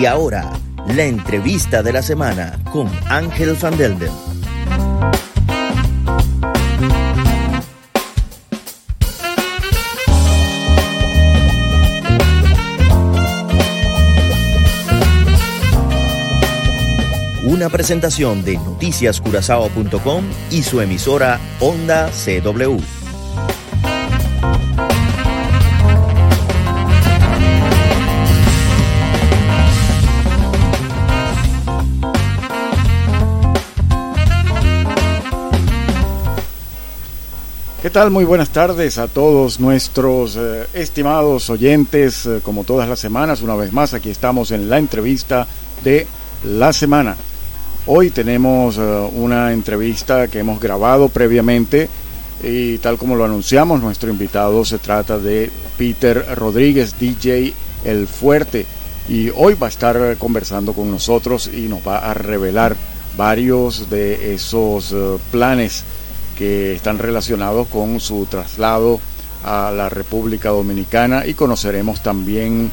Y ahora, la entrevista de la semana con Ángel Van Delden. Una presentación de noticiascurazao.com y su emisora Onda CW. ¿Qué tal? Muy buenas tardes a todos nuestros eh, estimados oyentes. Eh, como todas las semanas, una vez más, aquí estamos en la entrevista de la semana. Hoy tenemos eh, una entrevista que hemos grabado previamente y tal como lo anunciamos, nuestro invitado se trata de Peter Rodríguez, DJ El Fuerte. Y hoy va a estar conversando con nosotros y nos va a revelar varios de esos planes que están relacionados con su traslado a la República Dominicana y conoceremos también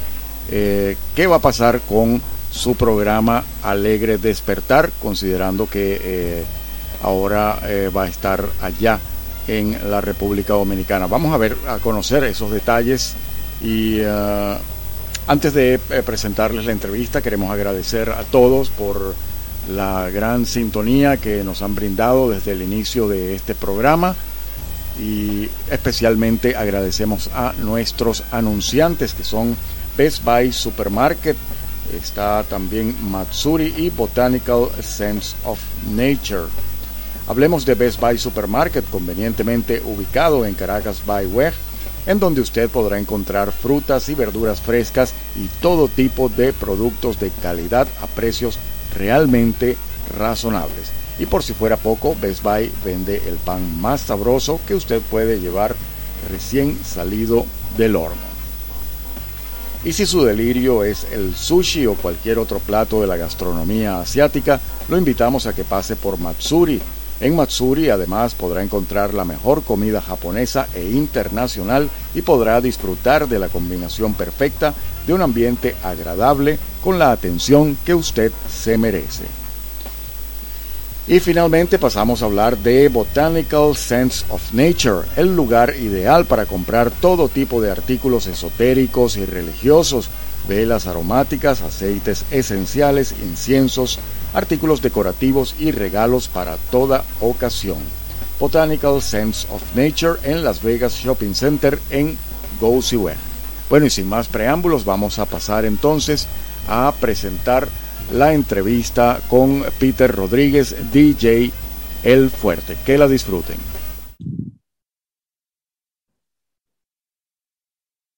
eh, qué va a pasar con su programa Alegre Despertar, considerando que eh, ahora eh, va a estar allá en la República Dominicana. Vamos a ver, a conocer esos detalles y antes de presentarles la entrevista queremos agradecer a todos por la gran sintonía que nos han brindado desde el inicio de este programa y especialmente agradecemos a nuestros anunciantes que son Best Buy Supermarket, está también Matsuri y Botanical Sense of Nature. Hablemos de Best Buy Supermarket, convenientemente ubicado en Caracas by Weg, en donde usted podrá encontrar frutas y verduras frescas y todo tipo de productos de calidad a precios realmente razonables. Y por si fuera poco, Best Buy vende el pan más sabroso que usted puede llevar recién salido del horno. Y si su delirio es el sushi o cualquier otro plato de la gastronomía asiática, lo invitamos a que pase por Matsuri. En Matsuri además podrá encontrar la mejor comida japonesa e internacional y podrá disfrutar de la combinación perfecta de un ambiente agradable con la atención que usted se merece. Y finalmente pasamos a hablar de Botanical Sense of Nature, el lugar ideal para comprar todo tipo de artículos esotéricos y religiosos, velas aromáticas, aceites esenciales, inciensos, artículos decorativos y regalos para toda ocasión. Botanical Sense of Nature en Las Vegas Shopping Center en Go bueno, y sin más preámbulos, vamos a pasar entonces a presentar la entrevista con Peter Rodríguez, DJ El Fuerte. Que la disfruten.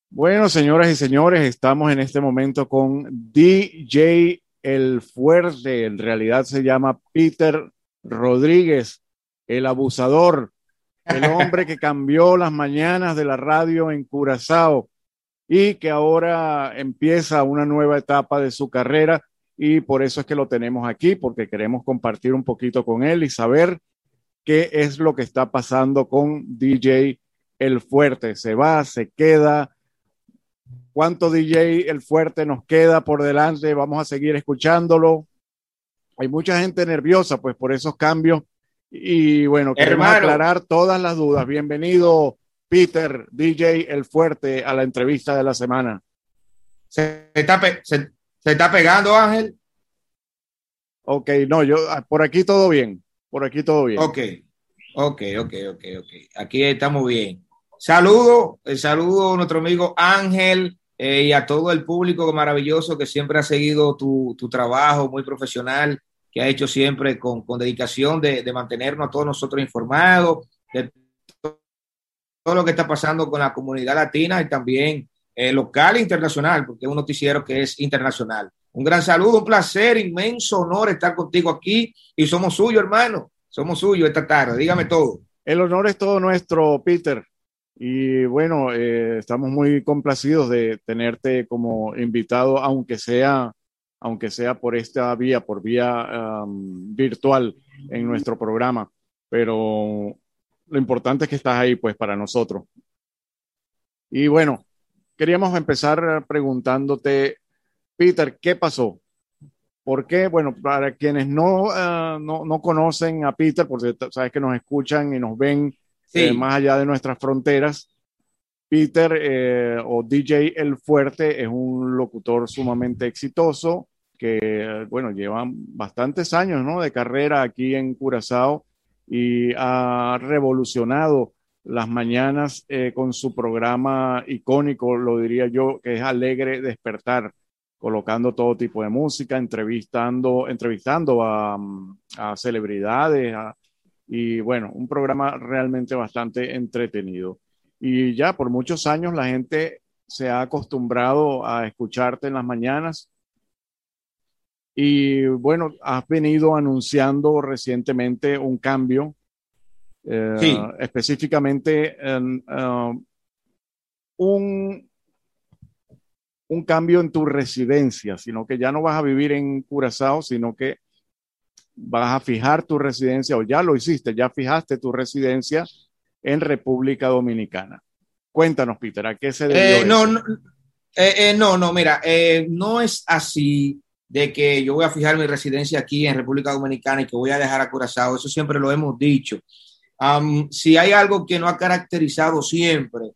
Bueno, señoras y señores, estamos en este momento con DJ El Fuerte. En realidad se llama Peter Rodríguez, el abusador, el hombre que cambió las mañanas de la radio en Curazao y que ahora empieza una nueva etapa de su carrera y por eso es que lo tenemos aquí, porque queremos compartir un poquito con él y saber qué es lo que está pasando con DJ El Fuerte. ¿Se va? ¿Se queda? ¿Cuánto DJ El Fuerte nos queda por delante? Vamos a seguir escuchándolo. Hay mucha gente nerviosa, pues, por esos cambios. Y bueno, queremos aclarar todas las dudas. Bienvenido, Peter, DJ El Fuerte, a la entrevista de la semana. ¿Se está, se, está pegando, Ángel? Ok, no, yo, ah, por aquí todo bien, por aquí todo bien. Ok, ok, ok, ok, ok. Aquí estamos bien. Saludo, el saludo a nuestro amigo Ángel eh, y a todo el público maravilloso que siempre ha seguido tu, tu trabajo muy profesional, que ha hecho siempre con, con dedicación de, de, mantenernos a todos nosotros informados, de todo lo que está pasando con la comunidad latina y también eh, local e internacional, porque es un noticiero que es internacional. Un gran saludo, un placer, inmenso honor estar contigo aquí y somos suyos, hermano. Somos suyos esta tarde. Dígame todo. El honor es todo nuestro, Peter. Y bueno, eh, estamos muy complacidos de tenerte como invitado, aunque sea, aunque sea por esta vía, por vía virtual en nuestro programa. Pero lo importante es que estás ahí, pues, para nosotros. Y bueno, queríamos empezar preguntándote Peter, ¿qué pasó? ¿Por qué? Bueno, para quienes no, uh, no, no, conocen a Peter, porque sabes que nos escuchan y nos ven sí. eh, más allá de nuestras fronteras, Peter eh, o DJ El Fuerte es un locutor sumamente exitoso que, bueno, lleva bastantes años ¿no? de carrera aquí en Curazao y ha revolucionado las mañanas eh, con su programa icónico, lo diría yo, que es Alegre Despertar, colocando todo tipo de música, entrevistando, entrevistando a, celebridades y bueno, un programa realmente bastante entretenido. Y ya por muchos años la gente se ha acostumbrado a escucharte en las mañanas. Y bueno, has venido anunciando recientemente un cambio, eh, sí. específicamente en, uh, un, un cambio en tu residencia, sino que ya no vas a vivir en Curazao, sino que vas a fijar tu residencia, o ya lo hiciste, ya fijaste tu residencia en República Dominicana. Cuéntanos, Peter, ¿a qué se debe? Eh, no, no, eh, eh, no, no, mira, eh, no es así de que yo voy a fijar mi residencia aquí en República Dominicana y que voy a dejar a Curazao, eso siempre lo hemos dicho. Um, si hay algo que no ha caracterizado siempre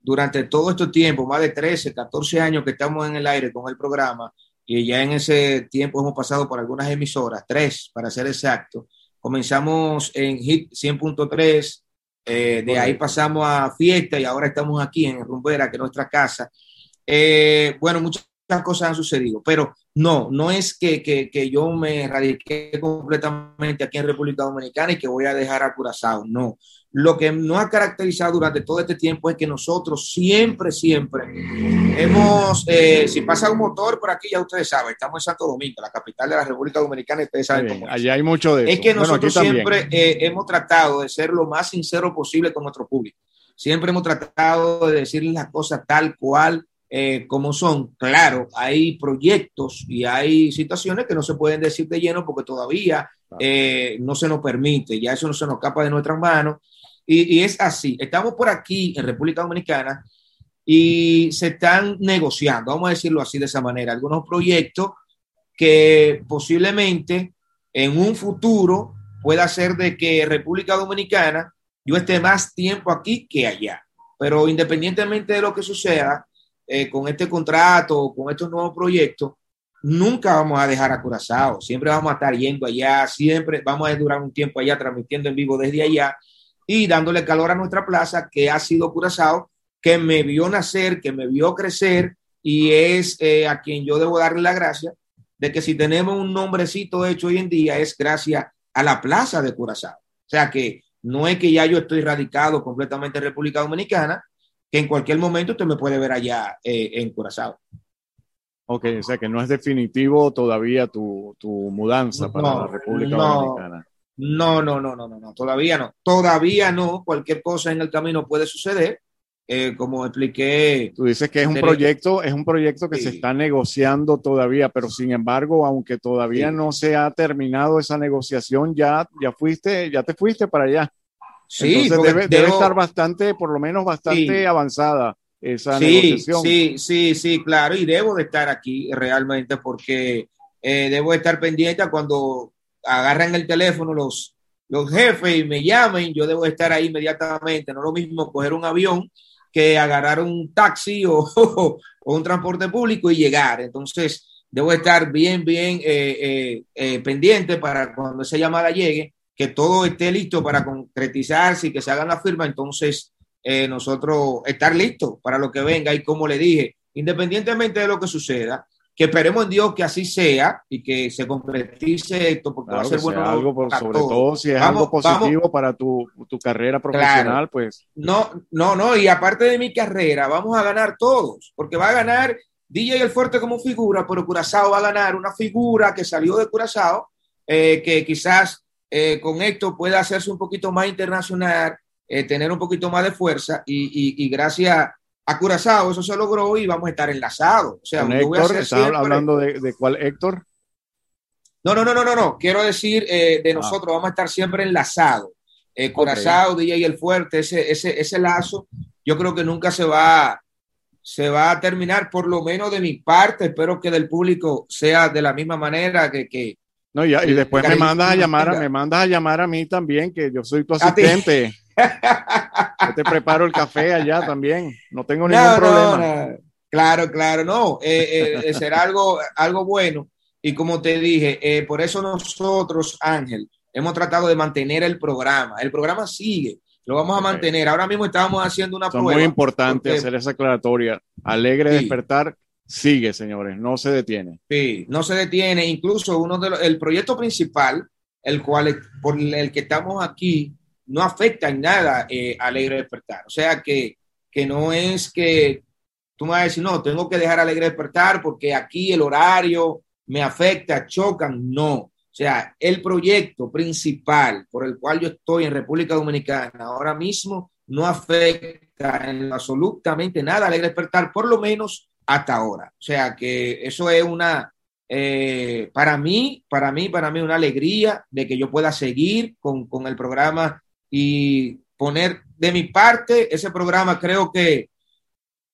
durante todo este tiempo, más de 13, 14 años que estamos en el aire con el programa, y ya en ese tiempo hemos pasado por algunas emisoras, tres para ser exacto. Comenzamos en HIT 100.3, eh, de ahí pasamos a Fiesta y ahora estamos aquí en Rumbera, que es nuestra casa. Eh, bueno, muchas cosas han sucedido, pero no, no es que, que, que, yo me radiqué completamente aquí en República Dominicana y que voy a dejar a Curazao, no. Lo que nos ha caracterizado durante todo este tiempo es que nosotros siempre, siempre hemos, eh, si pasa un motor por aquí, ya ustedes saben, estamos en Santo Domingo, la capital de la República Dominicana, y ustedes saben cómo es. Allá hay mucho de eso. Es que nosotros bueno, siempre eh, hemos tratado de ser lo más sincero posible con nuestro público. Siempre hemos tratado de decirles las cosas tal cual eh, como son. Claro, hay proyectos y hay situaciones que no se pueden decir de lleno porque todavía eh, no se nos permite, ya eso no se nos escapa de nuestras manos. Y, y, es así, estamos por aquí en República Dominicana y se están negociando, vamos a decirlo así de esa manera, algunos proyectos que posiblemente en un futuro pueda ser de que República Dominicana yo esté más tiempo aquí que allá. Pero independientemente de lo que suceda, eh, con este contrato, con estos nuevos proyectos, nunca vamos a dejar a Curazao, siempre vamos a estar yendo allá, siempre vamos a durar un tiempo allá transmitiendo en vivo desde allá y dándole calor a nuestra plaza, que ha sido Curazao, que me vio nacer, que me vio crecer y es eh, a quien yo debo darle la gracia de que si tenemos un nombrecito hecho hoy en día es gracias a la plaza de Curazao. O sea que no es que ya yo estoy radicado completamente en República Dominicana, que en cualquier momento usted me puede ver allá eh, en Curazao. Ok, o sea que no es definitivo todavía tu, tu mudanza para no, la República no, Dominicana. No, no, no, no, no, no, todavía no. Todavía no. Cualquier cosa en el camino puede suceder. Eh, como expliqué. Tú dices que es un proyecto, es un proyecto que sí. se está negociando todavía, pero sin embargo, aunque todavía sí. no se ha terminado esa negociación, ya, ya fuiste, ya te fuiste para allá. Sí, Entonces debe, debo... estar bastante, por lo menos bastante sí. avanzada esa sí, negociación. Sí, sí, sí, claro, y debo de estar aquí realmente porque eh, debo estar pendiente cuando agarran el teléfono los, los jefes y me llamen, yo debo estar ahí inmediatamente, no es lo mismo coger un avión que agarrar un taxi o, o, o un transporte público y llegar. Entonces, debo estar bien, bien eh, eh, eh, pendiente para cuando esa llamada llegue, que todo esté listo para concretizarse y que se hagan la firma. Entonces, eh, nosotros estar listos para lo que venga. Y como le dije, independientemente de lo que suceda, que esperemos en Dios que así sea y que se concretice esto, porque claro va a ser bueno. Algo por, sobre todo. todo si es vamos, algo positivo vamos. para tu, tu, carrera profesional, claro. pues. No, no, no, y aparte de mi carrera, vamos a ganar todos, porque va a ganar DJ El Fuerte como figura, pero Curazao va a ganar una figura que salió de Curazao, eh, que quizás eh, con esto pueda hacerse un poquito más internacional, eh, tener un poquito más de fuerza y, y, y gracias a Curazao, eso se logró y vamos a estar enlazados. O sea, ¿Con Héctor? ¿Estás siempre... hablando de, de, cuál Héctor? No, no, no, no, no, no. Quiero decir eh, de ah. nosotros, vamos a estar siempre enlazados. Curazao, okay. DJ El Fuerte, ese, ese, ese lazo, yo creo que nunca se va se va a terminar, por lo menos de mi parte, espero que del público sea de la misma manera que... que no, y después me mandas a llamar, a, me mandas a llamar a mí también, que yo soy tu asistente. yo te preparo el café allá también, no tengo ningún problema. Claro, claro, no, eh, eh, será algo, algo bueno. Y como te dije, eh, por eso nosotros, Ángel, hemos tratado de mantener el programa. El programa sigue, lo vamos a mantener. Ahora mismo estábamos haciendo una prueba. Es muy importante hacer esa aclaratoria. Alegre despertar sigue, señores, no se detiene. Sí, no se detiene. Incluso uno de el proyecto principal, el cual por el que estamos aquí, no afecta en nada eh, Alegre despertar. O sea que, que no es que tú me vas a decir, no, tengo que dejar Alegre despertar porque aquí el horario me afecta, chocan. No. O sea, el proyecto principal por el cual yo estoy en República Dominicana ahora mismo no afecta en absolutamente nada al despertar, por lo menos hasta ahora. O sea, que eso es una, eh, para mí, para mí, para mí, una alegría de que yo pueda seguir con, con el programa y poner de mi parte ese programa. Creo que,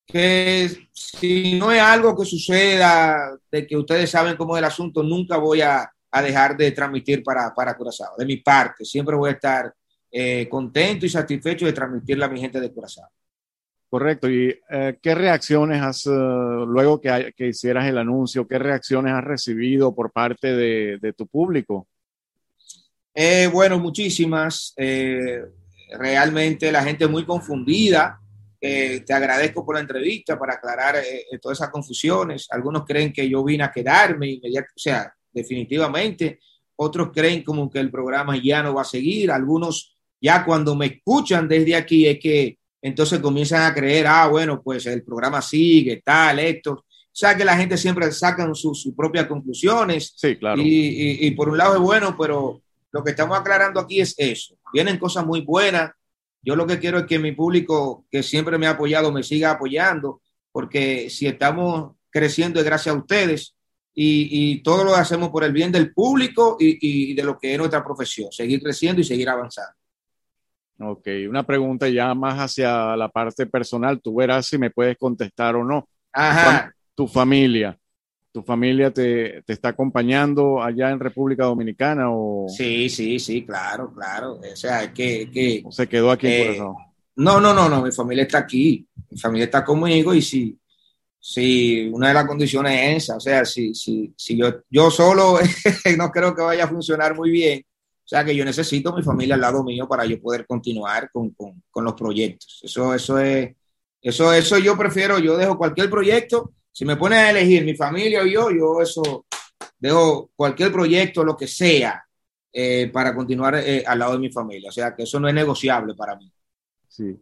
que si no es algo que suceda, de que ustedes saben cómo es el asunto, nunca voy a a dejar de transmitir para, para Curazao. De mi parte, siempre voy a estar eh, contento y satisfecho de transmitirle a mi gente de Curazao. Correcto. ¿Y eh, qué reacciones has, eh, luego que, que, hicieras el anuncio, qué reacciones has recibido por parte de, tu público? bueno, muchísimas. realmente la gente muy confundida. te agradezco por la entrevista para aclarar todas esas confusiones. Algunos creen que yo vine a quedarme o sea, definitivamente. Otros creen como que el programa ya no va a seguir. Algunos ya cuando me escuchan desde aquí es que entonces comienzan a creer, ah, bueno, pues el programa sigue, tal, esto. O sea que la gente siempre saca sus, propias conclusiones. Sí, claro. Y, por un lado es bueno, pero lo que estamos aclarando aquí es eso. Vienen cosas muy buenas. Yo lo que quiero es que mi público, que siempre me ha apoyado, me siga apoyando, porque si estamos creciendo es gracias a ustedes y, todo lo hacemos por el bien del público y, de lo que es nuestra profesión, seguir creciendo y seguir avanzando. Ok, una pregunta ya más hacia la parte personal, tú verás si me puedes contestar o no. Ajá. Tu, familia, ¿tu familia te, está acompañando allá en República Dominicana o...? Sí, sí, sí, claro, claro. O sea, que... que se quedó aquí en eh, No, no, no, no, mi familia está aquí, mi familia está conmigo y sí, Sí, una de las condiciones es esa, o sea, si, si, si yo, yo solo no creo que vaya a funcionar muy bien, o sea que yo necesito mi familia al lado mío para yo poder continuar con, con, con los proyectos. Eso, eso es, eso, eso yo prefiero, yo dejo cualquier proyecto, si me ponen a elegir mi familia o yo, yo eso, dejo cualquier proyecto, lo que sea, eh, para continuar eh, al lado de mi familia. O sea que eso no es negociable para mí. Sí.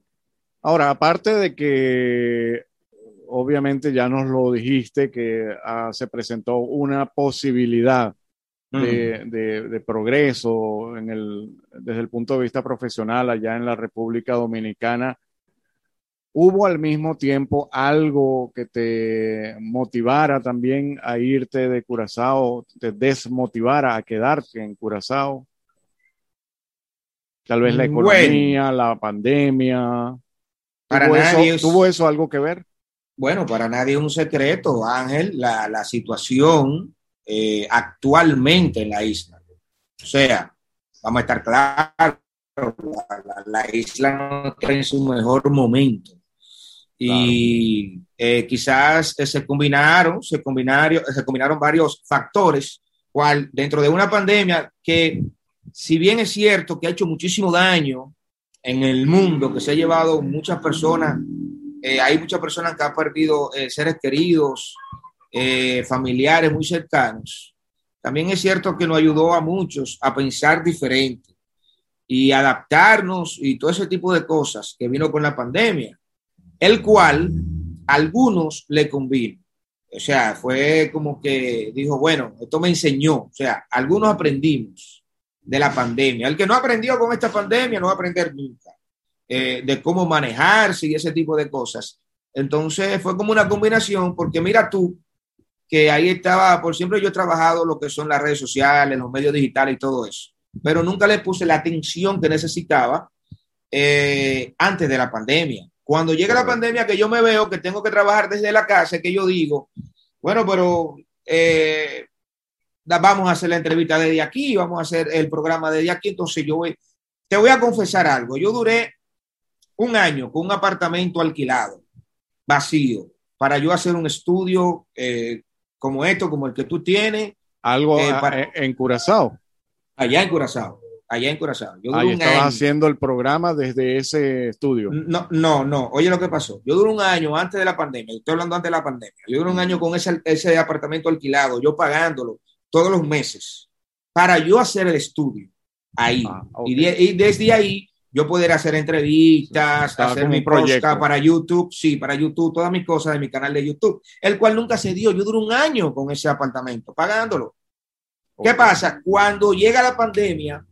Ahora, aparte de que obviamente ya nos lo dijiste que ah, se presentó una posibilidad de, progreso en el, desde el punto de vista profesional allá en la República Dominicana. ¿Hubo al mismo tiempo algo que te motivara también a irte de Curazao, te desmotivara a quedarte en Curazao? Tal vez la economía, la pandemia. ¿Tuvo eso algo que ver? Bueno, para nadie es un secreto, Ángel, la, situación eh, actualmente en la isla. O sea, vamos a estar claros, la, isla no está en su mejor momento. Y eh, quizás se combinaron, se combinaron, se combinaron varios factores, cual dentro de una pandemia que, si bien es cierto que ha hecho muchísimo daño en el mundo, que se ha llevado muchas personas eh, hay muchas personas que han perdido eh, seres queridos, eh, familiares muy cercanos. También es cierto que nos ayudó a muchos a pensar diferente y adaptarnos y todo ese tipo de cosas que vino con la pandemia, el cual a algunos le convino. O sea, fue como que dijo, bueno, esto me enseñó. O sea, algunos aprendimos de la pandemia. El que no aprendió con esta pandemia no va a aprender nunca. Eh, de cómo manejarse y ese tipo de cosas. Entonces fue como una combinación, porque mira tú, que ahí estaba, por siempre yo he trabajado lo que son las redes sociales, los medios digitales y todo eso, pero nunca le puse la atención que necesitaba eh, antes de la pandemia. Cuando llega la pandemia, que yo me veo que tengo que trabajar desde la casa, que yo digo, bueno, pero eh, vamos a hacer la entrevista desde aquí, vamos a hacer el programa desde aquí, entonces yo voy, te voy a confesar algo, yo duré un año con un apartamento alquilado, vacío, para yo hacer un estudio eh, como esto, como el que tú tienes. Algo eh, en Curazao. Allá en Curazao allá en Curazao. Yo Ahí estabas haciendo el programa desde ese estudio. No, no, no. Oye lo que pasó. Yo duré un año antes de la pandemia. Estoy hablando antes de la pandemia. Yo duré un año con ese, ese apartamento alquilado, yo pagándolo todos los meses para yo hacer el estudio ahí. Ah, y, desde ahí yo poder hacer entrevistas, hacer mi podcast para YouTube, sí, para YouTube, todas mis cosas de mi canal de YouTube, el cual nunca se dio. Yo duré un año con ese apartamento pagándolo. ¿Qué pasa? Cuando llega la pandemia,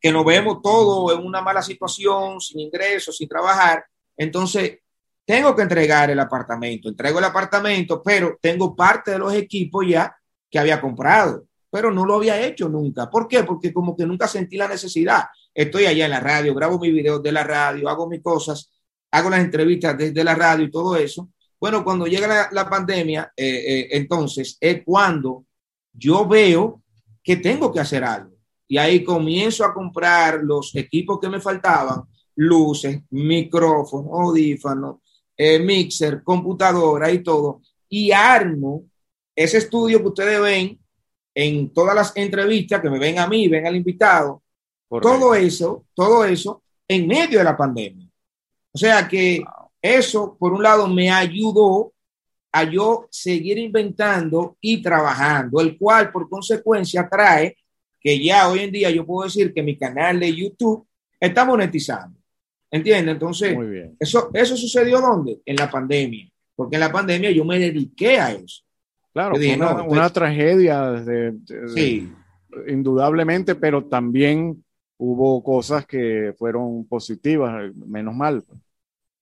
que nos vemos todos en una mala situación, sin ingresos, sin trabajar, entonces tengo que entregar el apartamento. Entrego el apartamento, pero tengo parte de los equipos ya que había comprado, pero no lo había hecho nunca. ¿Por qué? Porque como que nunca sentí la necesidad. Estoy allá en la radio, grabo mis videos de la radio, hago mis cosas, hago las entrevistas desde la radio y todo eso. Bueno, cuando llega la, pandemia, eh, eh, entonces es cuando yo veo que tengo que hacer algo y ahí comienzo a comprar los equipos que me faltaban, luces, micrófonos, audífonos, eh, mixer, computadora y todo, y armo ese estudio que ustedes ven en todas las entrevistas que me ven a mí, ven al invitado, todo eso, todo eso en medio de la pandemia. O sea que eso, por un lado, me ayudó a yo seguir inventando y trabajando, el cual por consecuencia trae que ya hoy en día yo puedo decir que mi canal de YouTube está monetizando. ¿Entiendes? Entonces, Eso, eso sucedió ¿dónde? En la pandemia. Porque en la pandemia yo me dediqué a eso. Claro, una, tragedia, sí. indudablemente, pero también hubo cosas que fueron positivas, menos mal.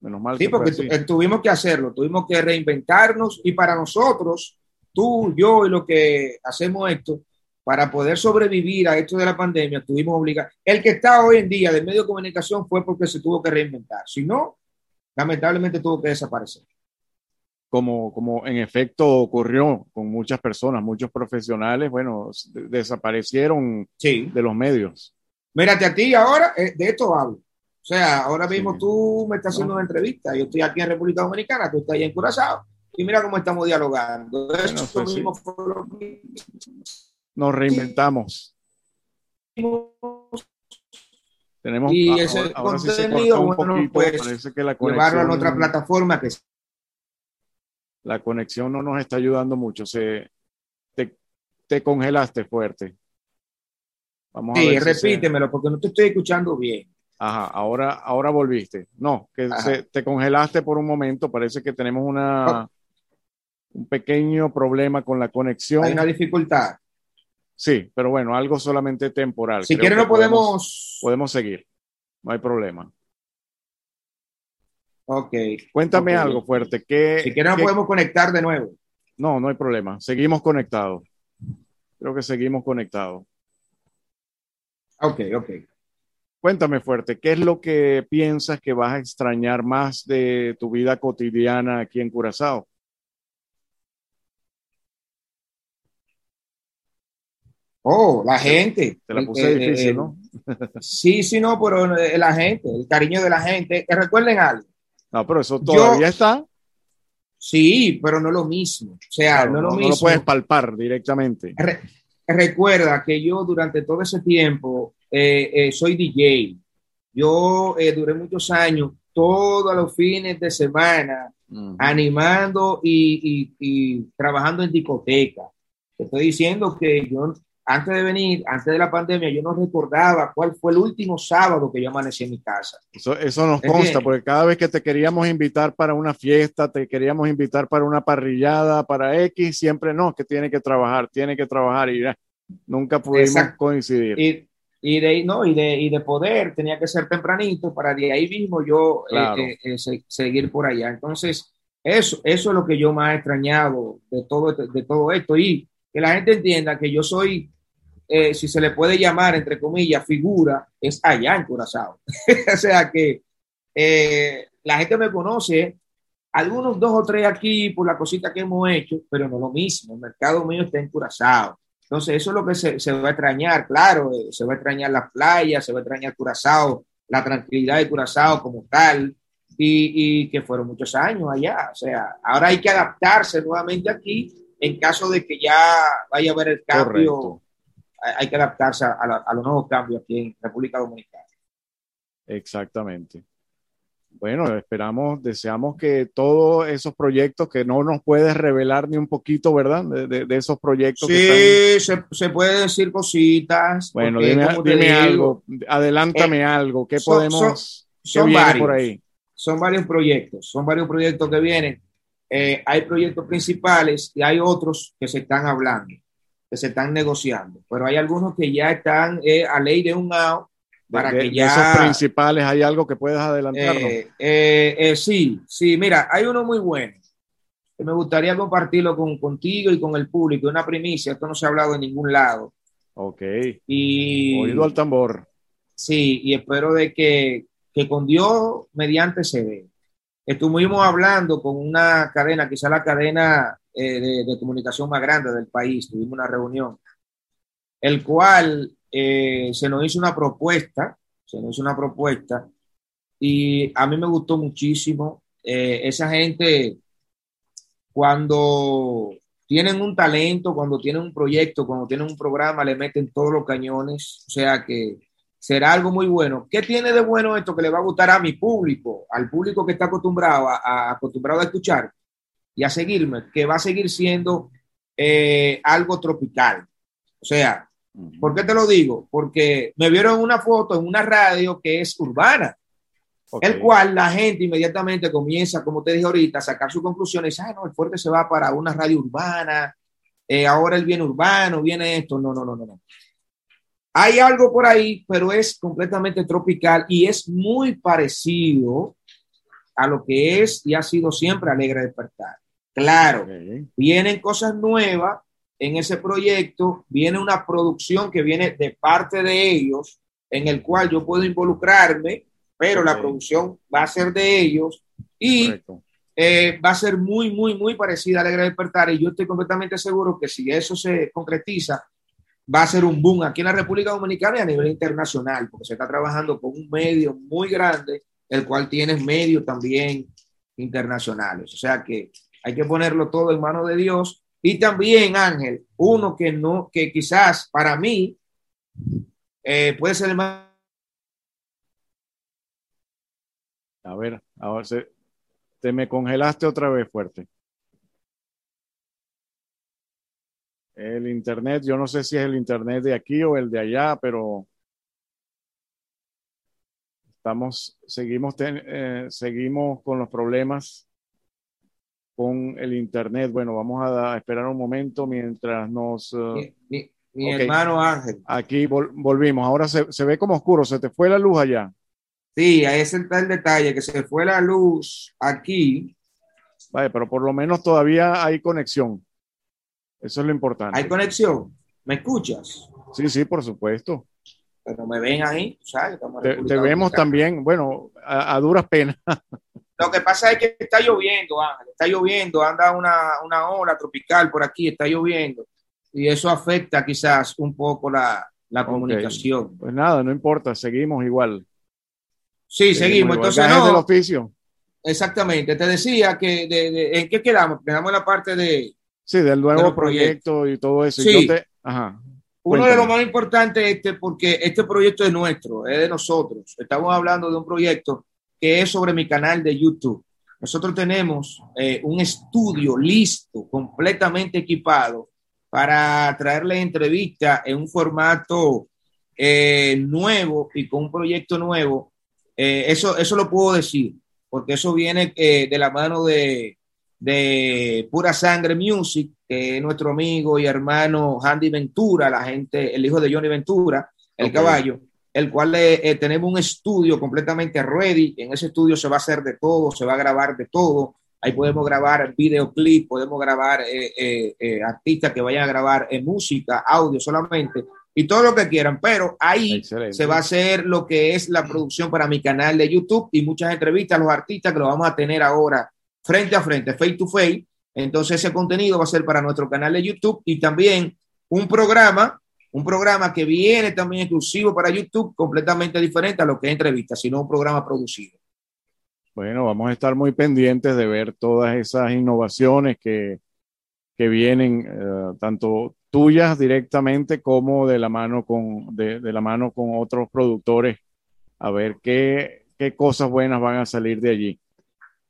Menos mal. Sí, porque tuvimos que hacerlo, tuvimos que reinventarnos y para nosotros, tú, yo y lo que hacemos esto, para poder sobrevivir a esto de la pandemia, tuvimos obligado. El que está hoy en día del medio de comunicación fue porque se tuvo que reinventar. Si no, lamentablemente tuvo que desaparecer. Como, como en efecto ocurrió con muchas personas, muchos profesionales, bueno, desaparecieron de los medios. Mírate a ti ahora, eh, de esto hablo. O sea, ahora mismo tú me estás haciendo una entrevista, yo estoy aquí en República Dominicana, tú estás ahí en Curazao, y mira cómo estamos dialogando. Eso pues mismo fue lo nos reinventamos. Tenemos y ese ahora, contenido, un bueno, pues, parece que la conexión, llevarlo a otra plataforma que la conexión no nos está ayudando mucho. Se, te, te congelaste fuerte. Vamos sí, a ver repítemelo porque no te estoy escuchando bien. Ajá, ahora, ahora volviste. No, que se, te congelaste por un momento. Parece que tenemos una, un pequeño problema con la conexión. Hay una dificultad. Sí, pero bueno, algo solamente temporal. Si quieren no podemos... podemos... seguir, no hay problema. Ok. Cuéntame algo fuerte. ¿qué, si quieren no podemos conectar de nuevo. No, no hay problema. Seguimos conectados. Creo que seguimos conectados. Ok, ok. Cuéntame fuerte, ¿qué es lo que piensas que vas a extrañar más de tu vida cotidiana aquí en Curazao? Oh, la gente. Te la puse difícil, ¿no? sí, sí, no, pero la gente, el cariño de la gente. Que recuerden algo. No, pero eso todavía está. Sí, pero no es lo mismo. O sea, no lo mismo. No lo puedes palpar directamente. recuerda que yo durante todo ese tiempo eh, eh, soy DJ. Yo eh, duré muchos años, todos los fines de semana, animando y, y, trabajando en discoteca. Te estoy diciendo que yo antes de venir, antes de la pandemia, yo no recordaba cuál fue el último sábado que yo amanecí en mi casa. Eso, eso nos consta, porque cada vez que te queríamos invitar para una fiesta, te queríamos invitar para una parrillada, para X, siempre no, que tiene que trabajar, tiene que trabajar y ya, nunca pudimos coincidir. Y, y, de, no, y, de, y de poder, tenía que ser tempranito para de ahí mismo yo eh, eh, eh, seguir por allá. Entonces, eso, eso es lo que yo más he extrañado de todo, de todo esto y que la gente entienda que yo soy eh, si se le puede llamar, entre comillas, figura, es allá en Curazao. o sea que eh, la gente me conoce, algunos dos o tres aquí por la cosita que hemos hecho, pero no lo mismo. El mercado mío está en Curazao. Entonces, eso es lo que se, se va a extrañar, claro, eh, se va a extrañar las playas, se va a extrañar Curazao, la tranquilidad de Curazao como tal, y, y, que fueron muchos años allá. O sea, ahora hay que adaptarse nuevamente aquí en caso de que ya vaya a haber el cambio. Hay que adaptarse a, los nuevos cambios aquí en República Dominicana. Exactamente. Bueno, esperamos, deseamos que todos esos proyectos que no nos puedes revelar ni un poquito, ¿verdad? De, de, de esos proyectos. Sí, que están... se, se, puede decir cositas. Bueno, dime, dime algo, adelántame eh, algo, ¿qué son, podemos son, son varios, por ahí? Son varios proyectos, son varios proyectos que vienen. Eh, hay proyectos principales y hay otros que se están hablando, que se están negociando, pero hay algunos que ya están eh, a ley de un AO para de, que ya... esos principales, ¿hay algo que puedas adelantarnos? Eh, eh, eh, sí, sí, mira, hay uno muy bueno que me gustaría compartirlo con, contigo y con el público, una primicia, esto no se ha hablado en ningún lado. Ok. Y, Oído al tambor. Sí, y espero de que, que con Dios mediante se ve. Estuvimos hablando con una cadena, quizá la cadena eh, de, de, comunicación más grande del país, tuvimos una reunión, el cual eh, se nos hizo una propuesta, se nos hizo una propuesta y a mí me gustó muchísimo. Eh, esa gente, cuando tienen un talento, cuando tienen un proyecto, cuando tienen un programa, le meten todos los cañones, o sea que será algo muy bueno. ¿Qué tiene de bueno esto que le va a gustar a mi público, al público que está acostumbrado a, a acostumbrado a escuchar y a seguirme, que va a seguir siendo eh, algo tropical? O sea, ¿Por qué te lo digo? Porque me vieron una foto en una radio que es urbana, okay. el cual la gente inmediatamente comienza, como te dije ahorita, a sacar sus conclusiones. Ah, no, el fuerte se va para una radio urbana, eh, ahora él viene urbano, viene esto. No, no, no, no, no. Hay algo por ahí, pero es completamente tropical y es muy parecido a lo que es y ha sido siempre Alegre Despertar. Claro, okay. vienen cosas nuevas en ese proyecto, viene una producción que viene de parte de ellos, en el cual yo puedo involucrarme, pero okay. la producción va a ser de ellos y eh, va a ser muy, muy, muy parecida a Alegre Despertar. Y yo estoy completamente seguro que si eso se concretiza, va a ser un boom aquí en la República Dominicana y a nivel internacional, porque se está trabajando con un medio muy grande, el cual tiene medios también internacionales. O sea que hay que ponerlo todo en manos de Dios y también, Ángel, uno que no, que quizás para mí eh, puede ser el más. A ver, ahora se, te me congelaste otra vez fuerte. El internet, yo no sé si es el internet de aquí o el de allá, pero estamos, seguimos, ten, eh, seguimos con los problemas con el internet. Bueno, vamos a, esperar un momento mientras nos... Uh... Mi, mi, mi okay. hermano Ángel. Aquí vol volvimos. Ahora se, se, ve como oscuro. ¿Se te fue la luz allá? Sí, ahí está el detalle, que se fue la luz aquí. Vale, pero por lo menos todavía hay conexión. Eso es lo importante. ¿Hay conexión? ¿Me escuchas? Sí, sí, por supuesto. Pero me ven ahí, ¿sabes? Te, te vemos también, bueno, a, a duras penas. Lo que pasa es que está lloviendo, Ángel, está lloviendo, anda una, una ola tropical por aquí, está lloviendo. Y eso afecta quizás un poco la, la okay. comunicación. Pues nada, no importa, seguimos igual. Sí, seguimos. seguimos. Entonces, no, del oficio. Exactamente. Te decía que, de, de, ¿en qué quedamos? Quedamos en la parte de... Sí, del nuevo proyecto y todo eso. Sí. Te, ajá. Uno Cuéntame. de los más importantes este, porque este proyecto es nuestro, es de nosotros. Estamos hablando de un proyecto que es sobre mi canal de YouTube. Nosotros tenemos eh, un estudio listo, completamente equipado, para traerle entrevista en un formato eh, nuevo y con un proyecto nuevo. Eh, eso, eso lo puedo decir, porque eso viene eh, de la mano de, de Pura Sangre Music, que es nuestro amigo y hermano Andy Ventura, la gente, el hijo de Johnny Ventura, el okay. caballo el cual eh, tenemos un estudio completamente ready. En ese estudio se va a hacer de todo, se va a grabar de todo. Ahí podemos grabar videoclip, podemos grabar eh, eh, eh artistas que vayan a grabar música, audio solamente. y todo lo que quieran, pero ahí Excelente. se va a hacer lo que es la producción para mi canal de YouTube y muchas entrevistas a los artistas que lo vamos a tener ahora frente a frente, face to face. Entonces ese contenido va a ser para nuestro canal de YouTube y también un programa, un programa que viene también exclusivo para YouTube, completamente diferente a lo que es entrevista, sino un programa producido. Bueno, vamos a estar muy pendientes de ver todas esas innovaciones que, que vienen, eh, tanto tuyas directamente como de la mano con, de, de, la mano con otros productores, a ver qué, qué cosas buenas van a salir de allí.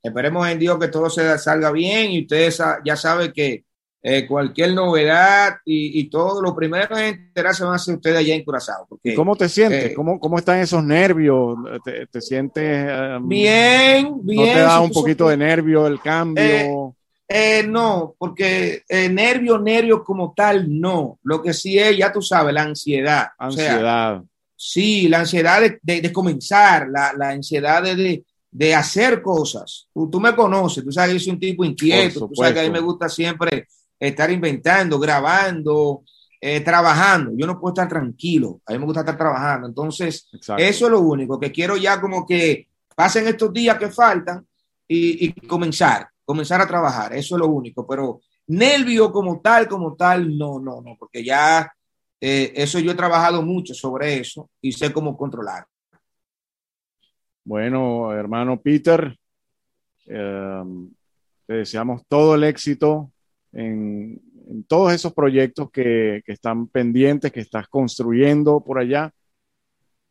Esperemos en Dios que todo se salga bien y ustedes ya saben que eh, cualquier novedad y, y, todo, lo primero en enterarse van a ser ustedes allá en Curazao. Porque, ¿Cómo te sientes? Eh, ¿Cómo, ¿Cómo, están esos nervios? ¿Te, te sientes? Um, bien, bien. ¿No te da un poquito de nervio el cambio? Eh, no, porque nervio, nervio como tal, no. Lo que sí es, ya tú sabes, la ansiedad. Ansiedad. O sea, sí, la ansiedad de, de, de comenzar, la, la ansiedad de, de, hacer cosas. Tú, tú, me conoces, tú sabes que yo soy un tipo inquieto, tú sabes que a mí me gusta siempre estar inventando, grabando, eh, trabajando. Yo no puedo estar tranquilo, a mí me gusta estar trabajando. Entonces, Exacto. eso es lo único, que quiero ya como que pasen estos días que faltan y, y, comenzar, comenzar a trabajar. Eso es lo único, pero nervio como tal, como tal, no, no, no, porque ya eh, eso yo he trabajado mucho sobre eso y sé cómo controlar. Bueno, hermano Peter, eh, te deseamos todo el éxito en, todos esos proyectos que, están pendientes, que estás construyendo por allá.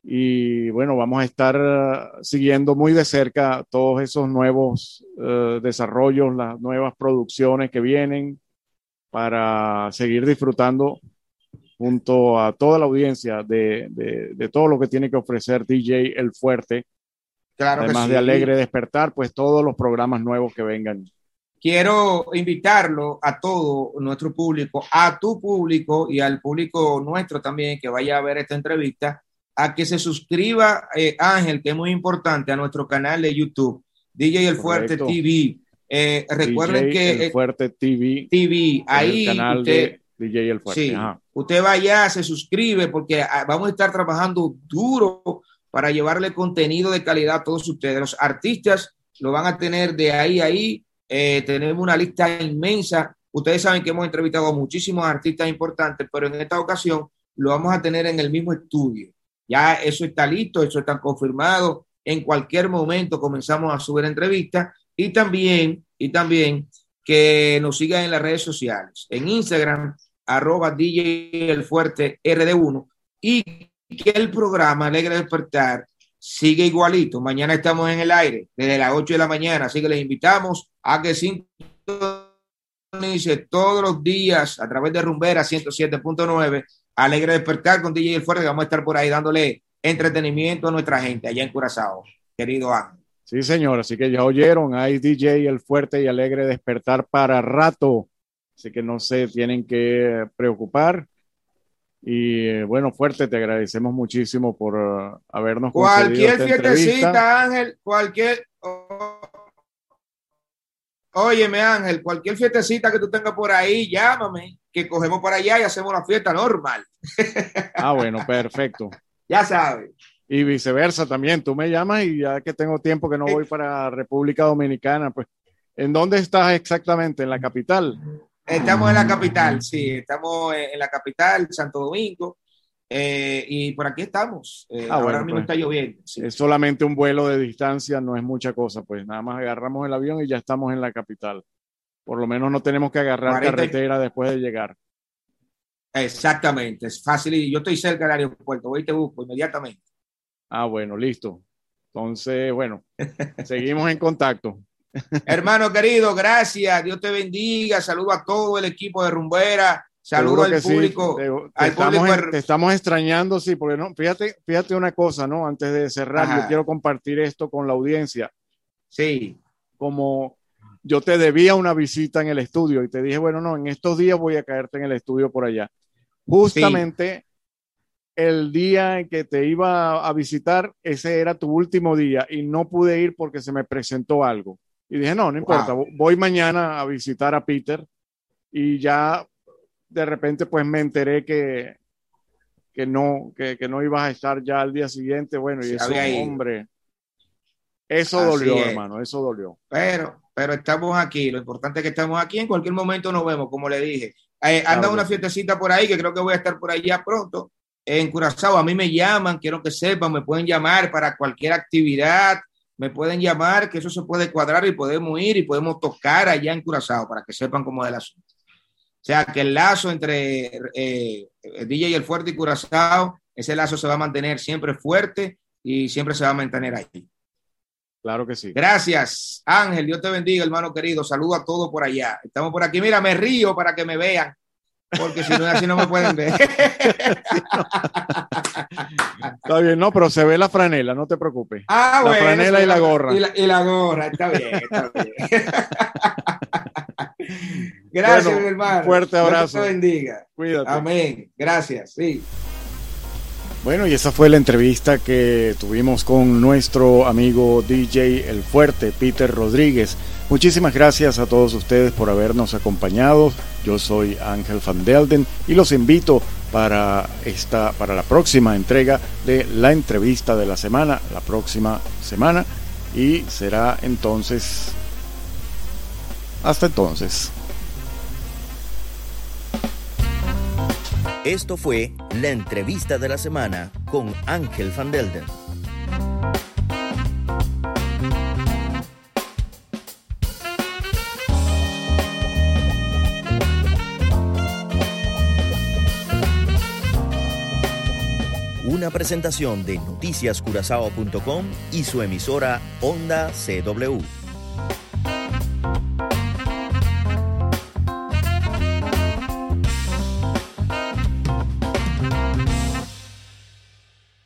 Y bueno, vamos a estar uh, siguiendo muy de cerca todos esos nuevos uh, desarrollos, las nuevas producciones que vienen para seguir disfrutando junto a toda la audiencia de todo lo que tiene que ofrecer DJ El Fuerte. Claro Además sí. de Alegre Despertar, pues todos los programas nuevos que vengan quiero invitarlo a todo nuestro público, a tu público y al público nuestro también que vaya a ver esta entrevista, a que se suscriba, eh, Ángel, que es muy importante, a nuestro canal de YouTube, DJ El Fuerte Correcto. TV. Eh, recuerden DJ que El Fuerte TV, TV ahí el canal usted, de DJ El Fuerte. Sí, usted vaya, se suscribe porque ah, vamos a estar trabajando duro para llevarle contenido de calidad a todos ustedes. Los artistas lo van a tener de ahí a ahí eh, tenemos una lista inmensa. Ustedes saben que hemos entrevistado a muchísimos artistas importantes, pero en esta ocasión lo vamos a tener en el mismo estudio. Ya eso está listo, eso está confirmado. En cualquier momento comenzamos a subir entrevistas y también, y también que nos sigan en las redes sociales, en Instagram, arroba DJ El Fuerte RD1 y que el programa Alegre Despertar sigue igualito. Mañana estamos en el aire desde las 8 de la mañana, así que les invitamos a que sintonice todos los días a través de Rumbera 107.9, Alegre Despertar con DJ El Fuerte, vamos a estar por ahí dándole entretenimiento a nuestra gente allá en Curazao, querido Ángel. Sí, señor, así que ya oyeron, hay DJ El Fuerte y Alegre Despertar para rato, así que no se tienen que preocupar. Y bueno, fuerte, te agradecemos muchísimo por uh, habernos Cualquier fiestecita, Ángel, cualquier. Oh. Óyeme, Ángel, cualquier fiestecita que tú tengas por ahí, llámame, que cogemos para allá y hacemos una fiesta normal. Ah, bueno, perfecto. ya sabes. Y viceversa también, tú me llamas y ya que tengo tiempo que no voy para República Dominicana, pues, ¿en dónde estás exactamente? ¿En la capital? Estamos en la capital, sí, estamos en la capital, Santo Domingo, eh, y por aquí estamos. Eh, ah, ahora bueno, mismo pues, está lloviendo. Sí. Es solamente un vuelo de distancia, no es mucha cosa, pues nada más agarramos el avión y ya estamos en la capital. Por lo menos no tenemos que agarrar 40... carretera después de llegar. Exactamente, es fácil y yo estoy cerca del aeropuerto, voy y te busco inmediatamente. Ah, bueno, listo. Entonces, bueno, seguimos en contacto. Hermano querido, gracias. Dios te bendiga. Saludo a todo el equipo de Rumbera. Saludo al público. Sí. Te, al estamos, público. te, estamos, extrañando, sí, porque no, fíjate, fíjate una cosa, ¿no? Antes de cerrar, Ajá. yo quiero compartir esto con la audiencia. Sí. Como yo te debía una visita en el estudio y te dije, bueno, no, en estos días voy a caerte en el estudio por allá. Justamente sí. el día en que te iba a visitar, ese era tu último día y no pude ir porque se me presentó algo. Y dije, no, no importa, wow. voy mañana a visitar a Peter y ya de repente pues me enteré que, que no, que, no ibas a estar ya al día siguiente. Bueno, y eso, hombre, eso dolió, hermano, eso dolió. Pero, pero estamos aquí. Lo importante es que estamos aquí. En cualquier momento nos vemos, como le dije. Eh, anda una fiestecita por ahí, que creo que voy a estar por allá pronto. En Curazao, a mí me llaman, quiero que sepan, me pueden llamar para cualquier actividad, me pueden llamar, que eso se puede cuadrar y podemos ir y podemos tocar allá en Curazao para que sepan cómo es el asunto. O sea, que el lazo entre eh, DJ y el Fuerte y Curazao, ese lazo se va a mantener siempre fuerte y siempre se va a mantener ahí. Claro que sí. Gracias, Ángel. Dios te bendiga, hermano querido. Saludo a todos por allá. Estamos por aquí. Mira, me río para que me vean, porque si no, así no me pueden ver. Está bien, no, pero se ve la franela, no te preocupes. Ah, la franela y la gorra. Y la, gorra, está bien, está bien. Gracias, hermano. fuerte abrazo. Dios te bendiga. Cuídate. Amén. Gracias. Sí. Bueno, y esa fue la entrevista que tuvimos con nuestro amigo DJ El Fuerte, Peter Rodríguez. Muchísimas gracias a todos ustedes por habernos acompañado. Yo soy Ángel Van Delden y los invito para esta para la próxima entrega de la entrevista de la semana, la próxima semana y será entonces hasta entonces. Esto fue la entrevista de la semana con Ángel Van Delden. Una presentación de noticiascurazao.com y su emisora Onda CW.